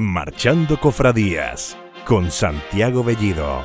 Marchando Cofradías con Santiago Bellido.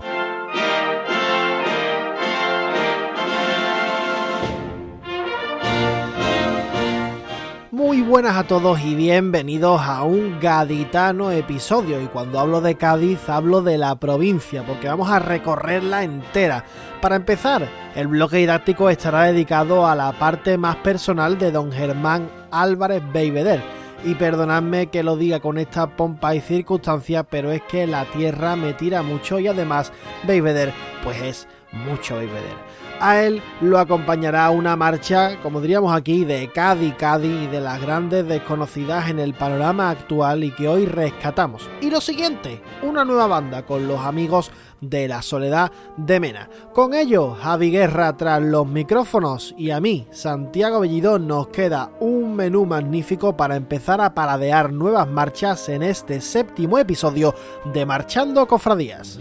Muy buenas a todos y bienvenidos a un gaditano episodio. Y cuando hablo de Cádiz hablo de la provincia, porque vamos a recorrerla entera. Para empezar, el bloque didáctico estará dedicado a la parte más personal de don Germán Álvarez Beiveder y perdonadme que lo diga con esta pompa y circunstancia, pero es que la tierra me tira mucho y además Beiveder, pues es mucho Beiveder. A él lo acompañará una marcha, como diríamos aquí, de Cádiz, Cádiz y de las grandes desconocidas en el panorama actual y que hoy rescatamos. Y lo siguiente, una nueva banda con los amigos de la soledad de Mena. Con ello, Javi Guerra tras los micrófonos y a mí, Santiago Bellidón, nos queda un menú magnífico para empezar a paradear nuevas marchas en este séptimo episodio de Marchando Cofradías.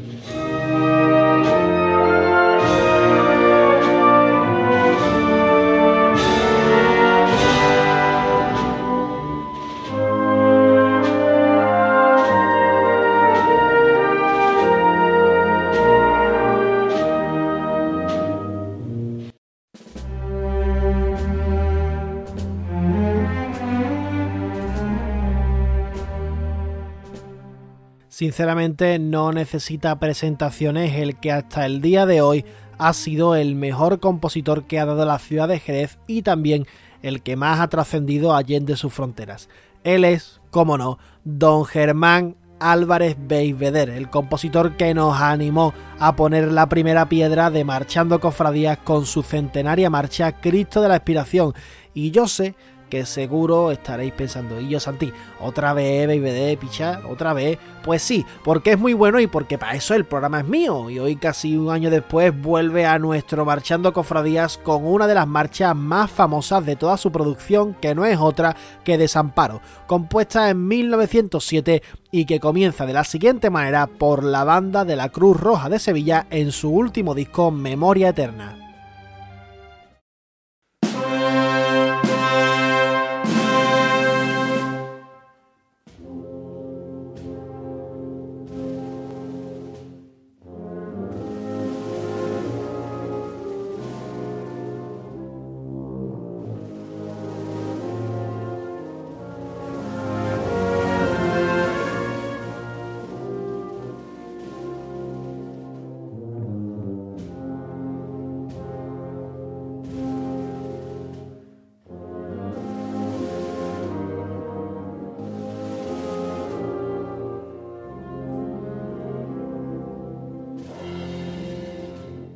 Sinceramente no necesita presentaciones el que hasta el día de hoy ha sido el mejor compositor que ha dado la ciudad de Jerez y también el que más ha trascendido allende sus fronteras. Él es, como no, don Germán Álvarez Beiveder, el compositor que nos animó a poner la primera piedra de Marchando Cofradías con su centenaria marcha Cristo de la Expiración. Y yo sé que seguro estaréis pensando, y yo Santi, otra vez BBD, picha, otra vez. Pues sí, porque es muy bueno y porque para eso el programa es mío. Y hoy, casi un año después, vuelve a nuestro Marchando Cofradías con una de las marchas más famosas de toda su producción, que no es otra que Desamparo, compuesta en 1907 y que comienza de la siguiente manera por la banda de la Cruz Roja de Sevilla en su último disco Memoria Eterna.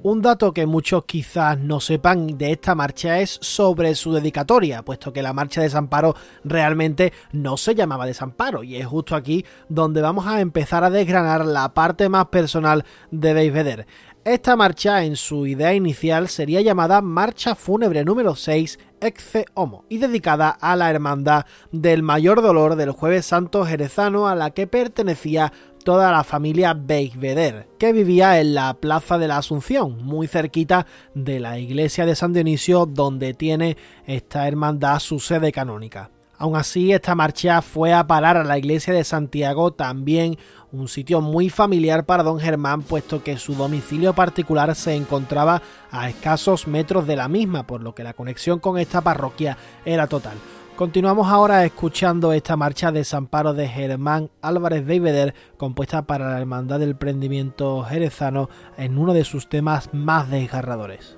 Un dato que muchos quizás no sepan de esta marcha es sobre su dedicatoria, puesto que la marcha de Desamparo realmente no se llamaba Desamparo, y es justo aquí donde vamos a empezar a desgranar la parte más personal de Dave Esta marcha en su idea inicial sería llamada Marcha Fúnebre número 6 Exe Homo y dedicada a la hermandad del mayor dolor del jueves santo jerezano a la que pertenecía toda la familia Beigbeder, que vivía en la Plaza de la Asunción, muy cerquita de la iglesia de San Dionisio, donde tiene esta hermandad su sede canónica. Aún así, esta marcha fue a parar a la iglesia de Santiago, también un sitio muy familiar para don Germán, puesto que su domicilio particular se encontraba a escasos metros de la misma, por lo que la conexión con esta parroquia era total. Continuamos ahora escuchando esta marcha de Desamparo de Germán Álvarez Beiveder, compuesta para la Hermandad del Prendimiento Jerezano en uno de sus temas más desgarradores.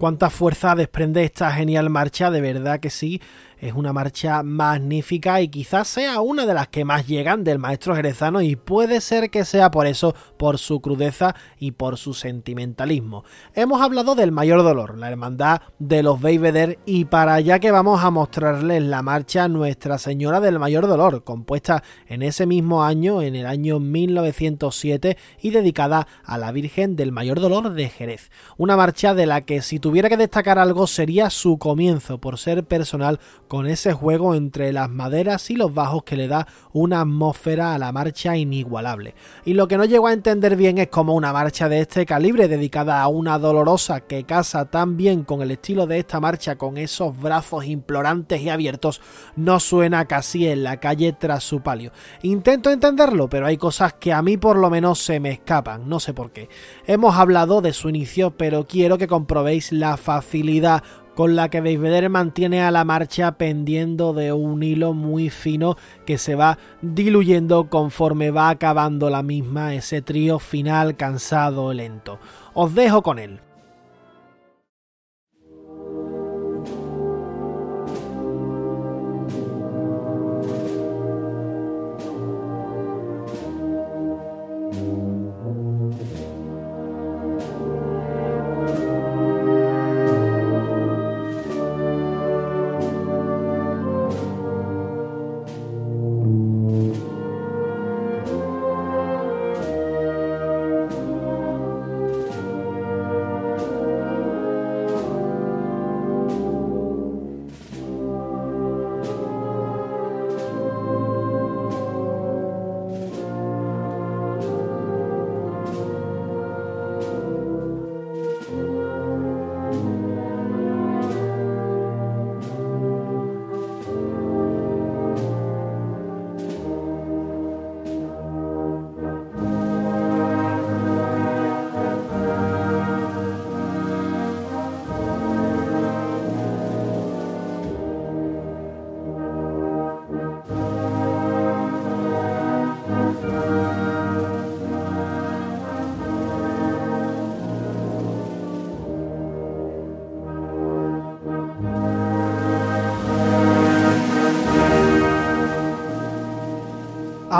Cuánta fuerza desprende esta genial marcha, de verdad que sí. Es una marcha magnífica y quizás sea una de las que más llegan del maestro jerezano y puede ser que sea por eso, por su crudeza y por su sentimentalismo. Hemos hablado del mayor dolor, la hermandad de los Beiveder y para allá que vamos a mostrarles la marcha Nuestra Señora del Mayor Dolor, compuesta en ese mismo año, en el año 1907 y dedicada a la Virgen del Mayor Dolor de Jerez. Una marcha de la que si tuviera que destacar algo sería su comienzo por ser personal con ese juego entre las maderas y los bajos que le da una atmósfera a la marcha inigualable. Y lo que no llego a entender bien es cómo una marcha de este calibre dedicada a una dolorosa que casa tan bien con el estilo de esta marcha con esos brazos implorantes y abiertos no suena casi en la calle tras su palio. Intento entenderlo, pero hay cosas que a mí por lo menos se me escapan, no sé por qué. Hemos hablado de su inicio, pero quiero que comprobéis la facilidad con la que Vader mantiene a la marcha pendiendo de un hilo muy fino que se va diluyendo conforme va acabando la misma, ese trío final cansado, lento. Os dejo con él.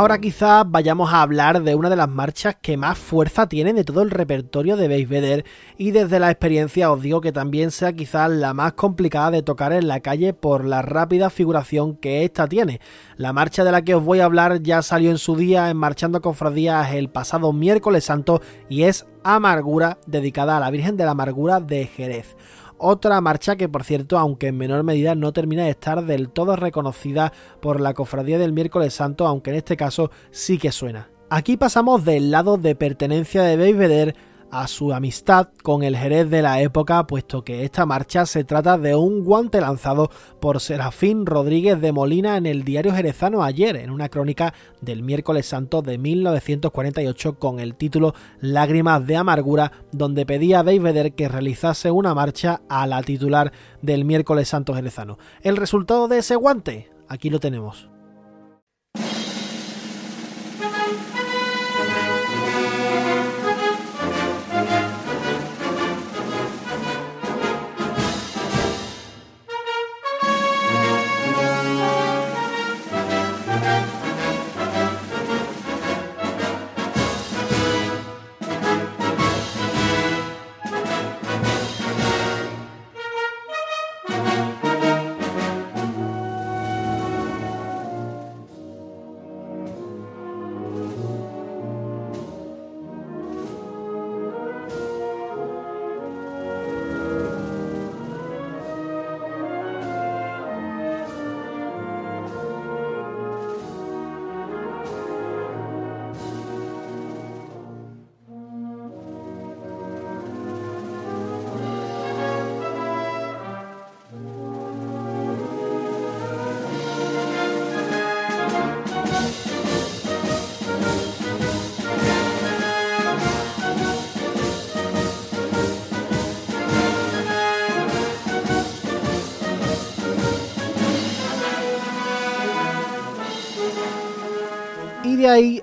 Ahora quizás vayamos a hablar de una de las marchas que más fuerza tienen de todo el repertorio de Base y desde la experiencia os digo que también sea quizás la más complicada de tocar en la calle por la rápida figuración que esta tiene. La marcha de la que os voy a hablar ya salió en su día en Marchando Cofradías el pasado miércoles santo y es Amargura dedicada a la Virgen de la Amargura de Jerez. Otra marcha que, por cierto, aunque en menor medida no termina de estar del todo reconocida por la cofradía del miércoles santo, aunque en este caso sí que suena. Aquí pasamos del lado de pertenencia de Belvedere a su amistad con el Jerez de la época, puesto que esta marcha se trata de un guante lanzado por Serafín Rodríguez de Molina en el diario jerezano ayer, en una crónica del miércoles santo de 1948 con el título Lágrimas de Amargura, donde pedía a David que realizase una marcha a la titular del miércoles santo jerezano. El resultado de ese guante, aquí lo tenemos.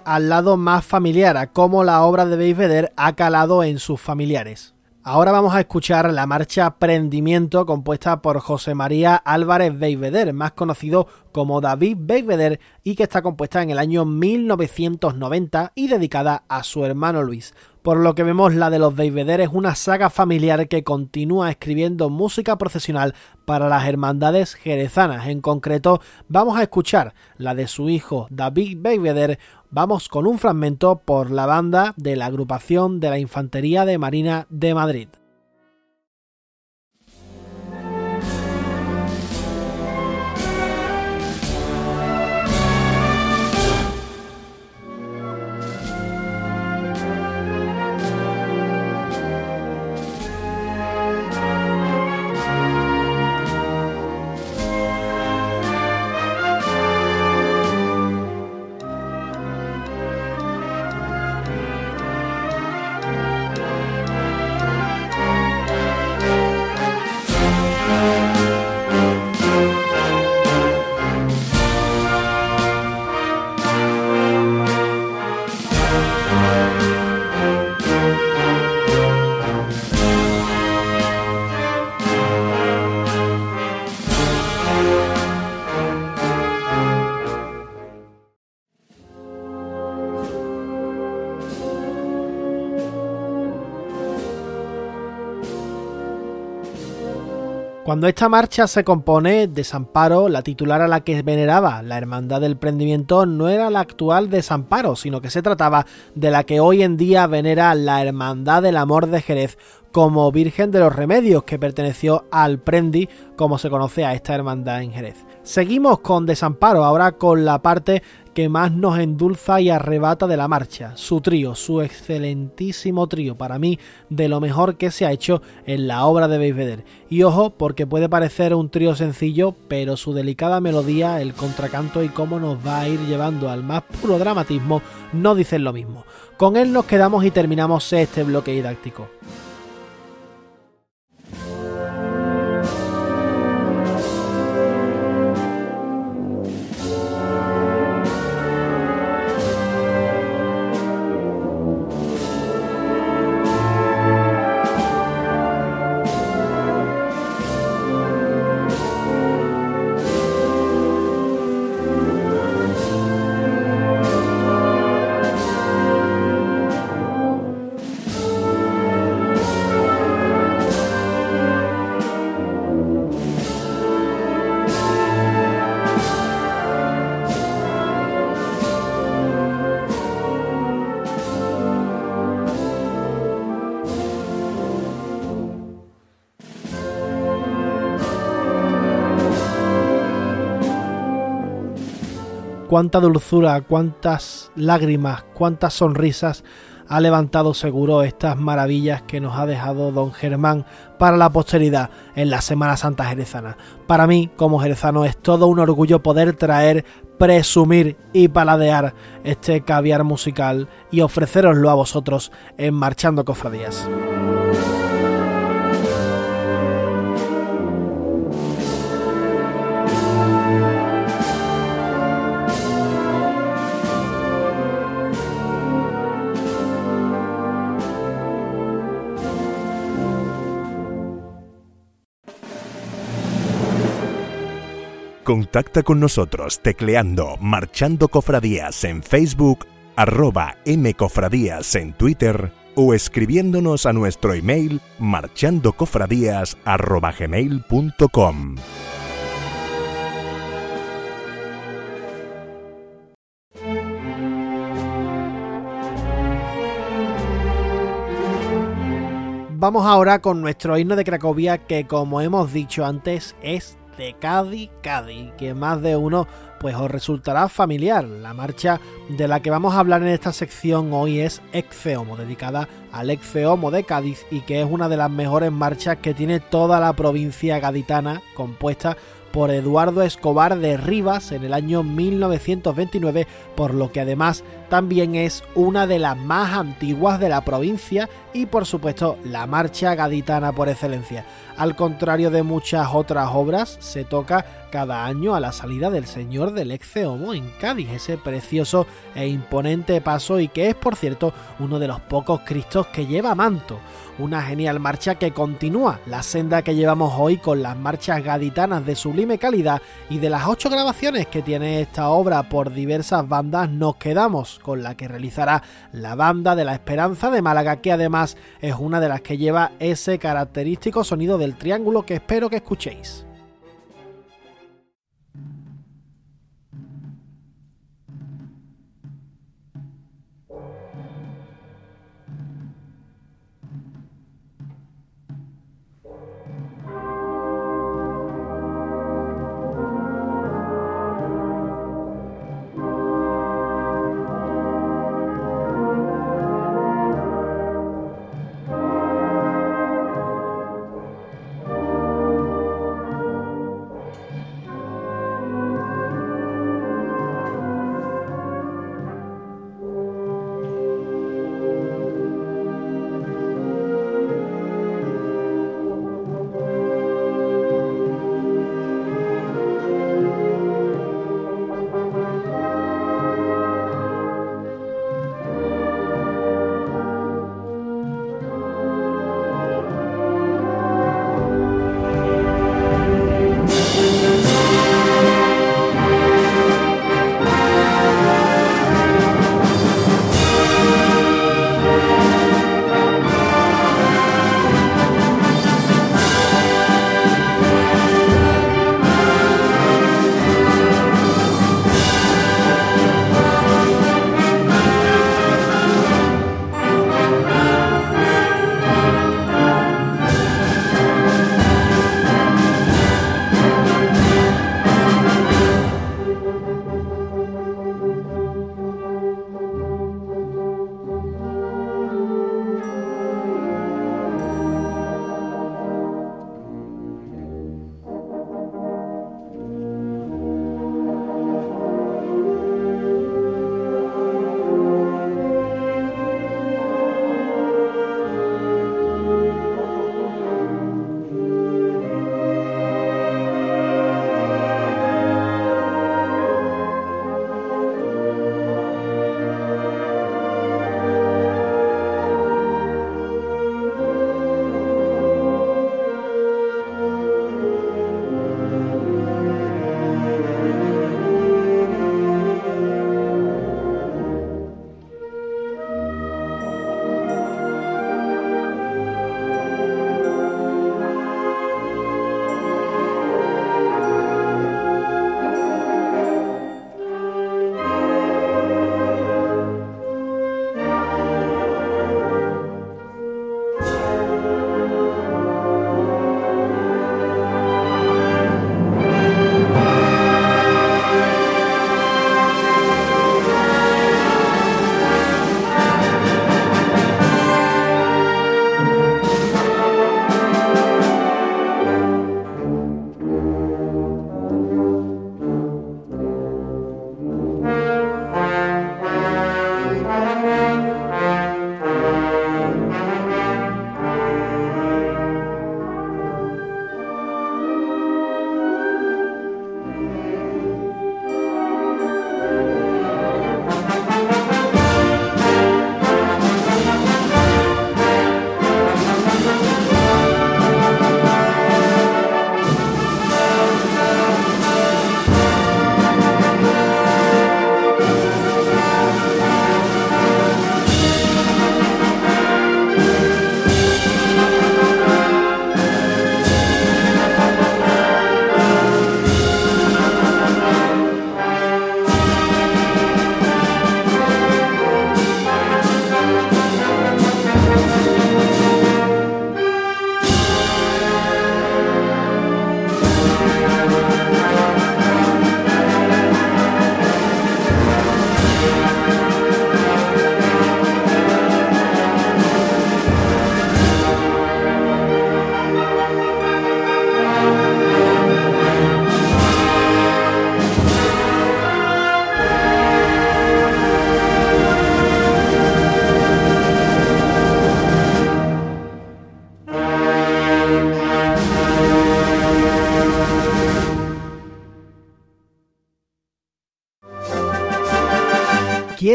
Al lado más familiar, a cómo la obra de Vedder ha calado en sus familiares. Ahora vamos a escuchar la marcha Prendimiento compuesta por José María Álvarez Beiveder, más conocido como David Beiveder y que está compuesta en el año 1990 y dedicada a su hermano Luis. Por lo que vemos, la de los Beiveder es una saga familiar que continúa escribiendo música profesional para las hermandades jerezanas. En concreto, vamos a escuchar la de su hijo David Beiveder vamos con un fragmento por la banda de la agrupación de la Infantería de Marina de Madrid. Cuando esta marcha se compone, Desamparo, la titular a la que veneraba la Hermandad del Prendimiento, no era la actual Desamparo, sino que se trataba de la que hoy en día venera la Hermandad del Amor de Jerez como Virgen de los Remedios, que perteneció al Prendi, como se conoce a esta hermandad en Jerez. Seguimos con Desamparo, ahora con la parte que más nos endulza y arrebata de la marcha, su trío, su excelentísimo trío, para mí de lo mejor que se ha hecho en la obra de Beiveder. Y ojo, porque puede parecer un trío sencillo, pero su delicada melodía, el contracanto y cómo nos va a ir llevando al más puro dramatismo no dicen lo mismo. Con él nos quedamos y terminamos este bloque didáctico. Cuánta dulzura, cuántas lágrimas, cuántas sonrisas ha levantado seguro estas maravillas que nos ha dejado don Germán para la posteridad en la Semana Santa Jerezana. Para mí, como jerezano, es todo un orgullo poder traer, presumir y paladear este caviar musical y ofreceroslo a vosotros en Marchando Cofradías. Contacta con nosotros tecleando Marchando Cofradías en Facebook, arroba mcofradías en Twitter o escribiéndonos a nuestro email marchandocofradías.gmail.com. Vamos ahora con nuestro himno de Cracovia que como hemos dicho antes es de Cádiz, Cádiz, que más de uno pues os resultará familiar. La marcha de la que vamos a hablar en esta sección hoy es Exceomo, dedicada al Exceomo de Cádiz y que es una de las mejores marchas que tiene toda la provincia gaditana, compuesta por Eduardo Escobar de Rivas en el año 1929, por lo que además también es una de las más antiguas de la provincia y por supuesto la marcha gaditana por excelencia. Al contrario de muchas otras obras, se toca cada año a la salida del Señor del Exceomo en Cádiz, ese precioso e imponente paso y que es por cierto uno de los pocos Cristos que lleva manto una genial marcha que continúa la senda que llevamos hoy con las marchas gaditanas de sublime calidad y de las ocho grabaciones que tiene esta obra por diversas bandas nos quedamos con la que realizará la banda de la Esperanza de Málaga que además es una de las que lleva ese característico sonido del triángulo que espero que escuchéis.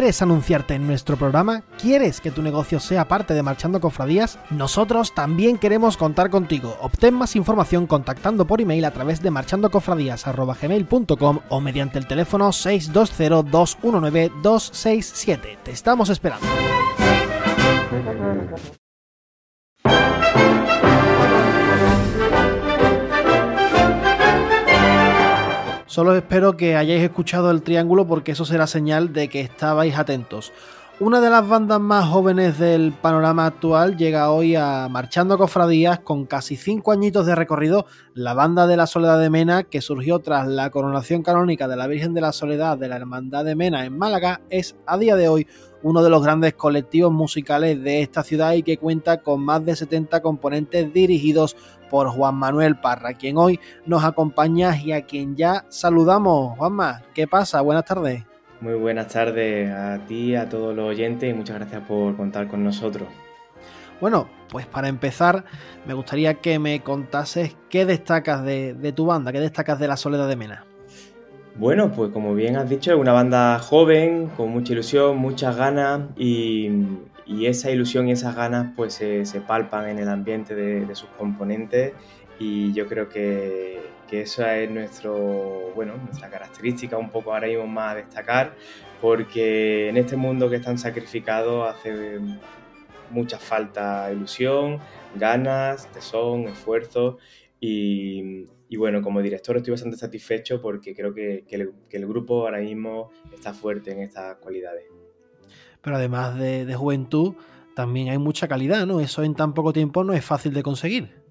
¿Quieres anunciarte en nuestro programa? ¿Quieres que tu negocio sea parte de Marchando Cofradías? Nosotros también queremos contar contigo. Obtén más información contactando por email a través de marchandocofradías.gmail.com o mediante el teléfono 620-219-267. Te estamos esperando. Solo espero que hayáis escuchado el triángulo porque eso será señal de que estabais atentos. Una de las bandas más jóvenes del panorama actual llega hoy a Marchando Cofradías con casi 5 añitos de recorrido. La banda de la Soledad de Mena, que surgió tras la coronación canónica de la Virgen de la Soledad de la Hermandad de Mena en Málaga, es a día de hoy uno de los grandes colectivos musicales de esta ciudad y que cuenta con más de 70 componentes dirigidos por Juan Manuel Parra, quien hoy nos acompaña y a quien ya saludamos. Juanma, ¿qué pasa? Buenas tardes. Muy buenas tardes a ti, a todos los oyentes y muchas gracias por contar con nosotros. Bueno, pues para empezar, me gustaría que me contases qué destacas de, tu banda, qué destacas de la Soledad de Mena. Bueno, pues como bien has dicho, es una banda joven, con mucha ilusión, muchas ganas y, y esa ilusión y esas ganas pues se, palpan en el ambiente de, sus componentes y yo creo que, que, esa es nuestro, bueno, nuestra característica un poco ahora mismo más a destacar porque en este mundo que es tan sacrificado hace mucha falta ilusión, ganas, tesón, esfuerzo y, y bueno, como director estoy bastante satisfecho porque creo que, que el grupo ahora mismo está fuerte en estas cualidades pero además de, juventud, también hay mucha calidad, ¿no? Eso en tan poco tiempo no es fácil de conseguir.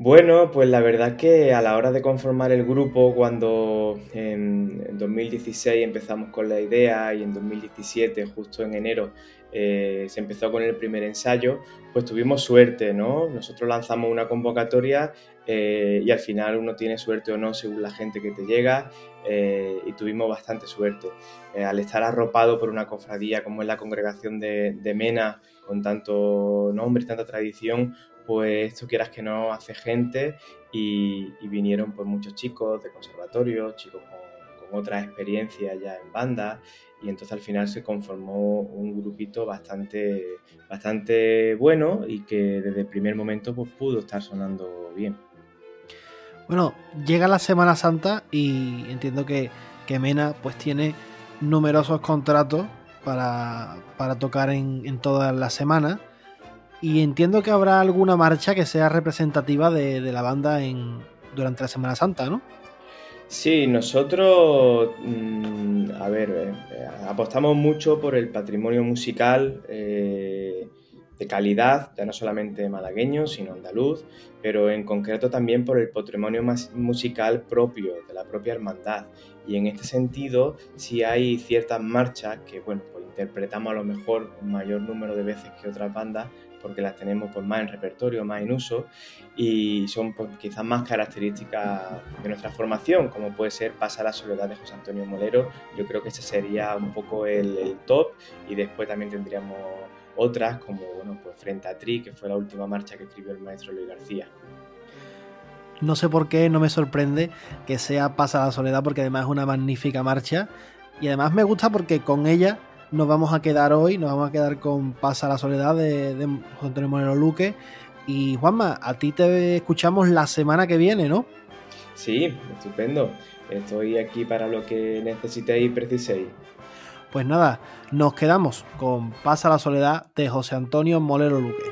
Bueno, pues la verdad que a la hora de conformar el grupo, cuando en 2016 empezamos con la idea y en 2017, justo en enero, eh, se empezó con el primer ensayo, pues tuvimos suerte, ¿no? Nosotros lanzamos una convocatoria eh, y al final uno tiene suerte o no según la gente que te llega eh, y tuvimos bastante suerte. al estar arropado por una cofradía como es la congregación de, Mena, con tanto nombre y tanta tradición, pues esto quieras que no hace gente y, vinieron pues muchos chicos de conservatorio, chicos con, con otras experiencias ya en banda y entonces al final se conformó un grupito bastante, bastante bueno y que desde el primer momento pues, pudo estar sonando bien. Bueno, llega la Semana Santa y entiendo que, Mena pues tiene numerosos contratos para, tocar en, toda la semana y entiendo que habrá alguna marcha que sea representativa de, de la banda en, durante la Semana Santa, ¿no? Sí, nosotros, mm, a ver, eh, apostamos mucho por el patrimonio musical eh, de calidad, ya no solamente malagueño, sino andaluz, pero en concreto también por el patrimonio musical propio, de la propia hermandad. Y en este sentido, si hay ciertas marchas que, bueno, pues interpretamos a lo mejor un mayor número de veces que otras bandas, porque las tenemos pues, más en repertorio, más en uso y son pues, quizás más características de nuestra formación, como puede ser Pasa la soledad de José Antonio Molero. Yo creo que ese sería un poco el, top y después también tendríamos otras como bueno, pues Frente a Tri, que fue la última marcha que escribió el maestro Luis García. No sé por qué no me sorprende que sea Pasa la soledad porque además es una magnífica marcha y además me gusta porque con ella nos vamos a quedar hoy, nos vamos a quedar con Pasa la Soledad de, de José Antonio Moreno Luque. Y Juanma, a ti te escuchamos la semana que viene, ¿no? Sí, estupendo. Estoy aquí para lo que necesitéis y preciséis. Pues nada, nos quedamos con Pasa la Soledad de José Antonio Molero Luque.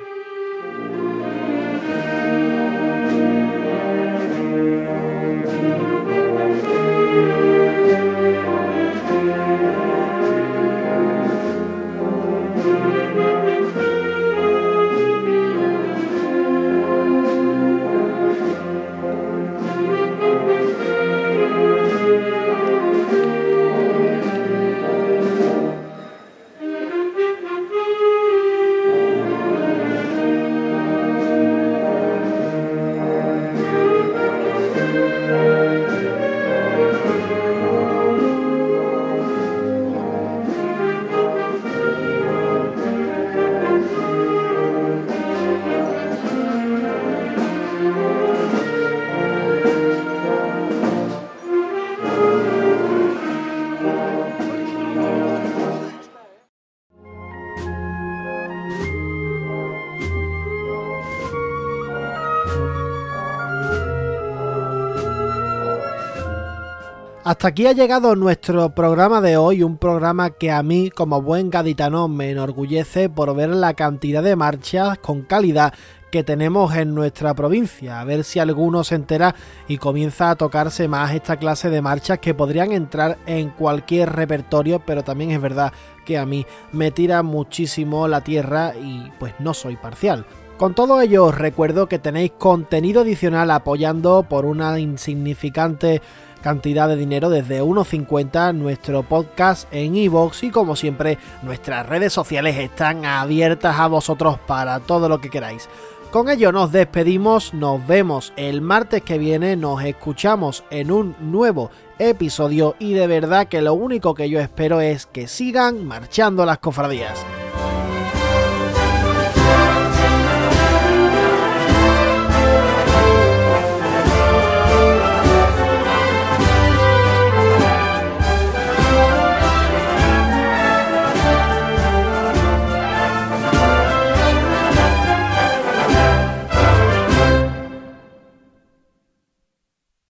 Aquí ha llegado nuestro programa de hoy, un programa que a mí como buen gaditano me enorgullece por ver la cantidad de marchas con calidad que tenemos en nuestra provincia, a ver si alguno se entera y comienza a tocarse más esta clase de marchas que podrían entrar en cualquier repertorio, pero también es verdad que a mí me tira muchísimo la tierra y pues no soy parcial. Con todo ello os recuerdo que tenéis contenido adicional apoyando por una insignificante cantidad de dinero desde 1.50 nuestro podcast en iVoox y como siempre nuestras redes sociales están abiertas a vosotros para todo lo que queráis. Con ello nos despedimos, nos vemos el martes que viene, nos escuchamos en un nuevo episodio y de verdad que lo único que yo espero es que sigan marchando las cofradías.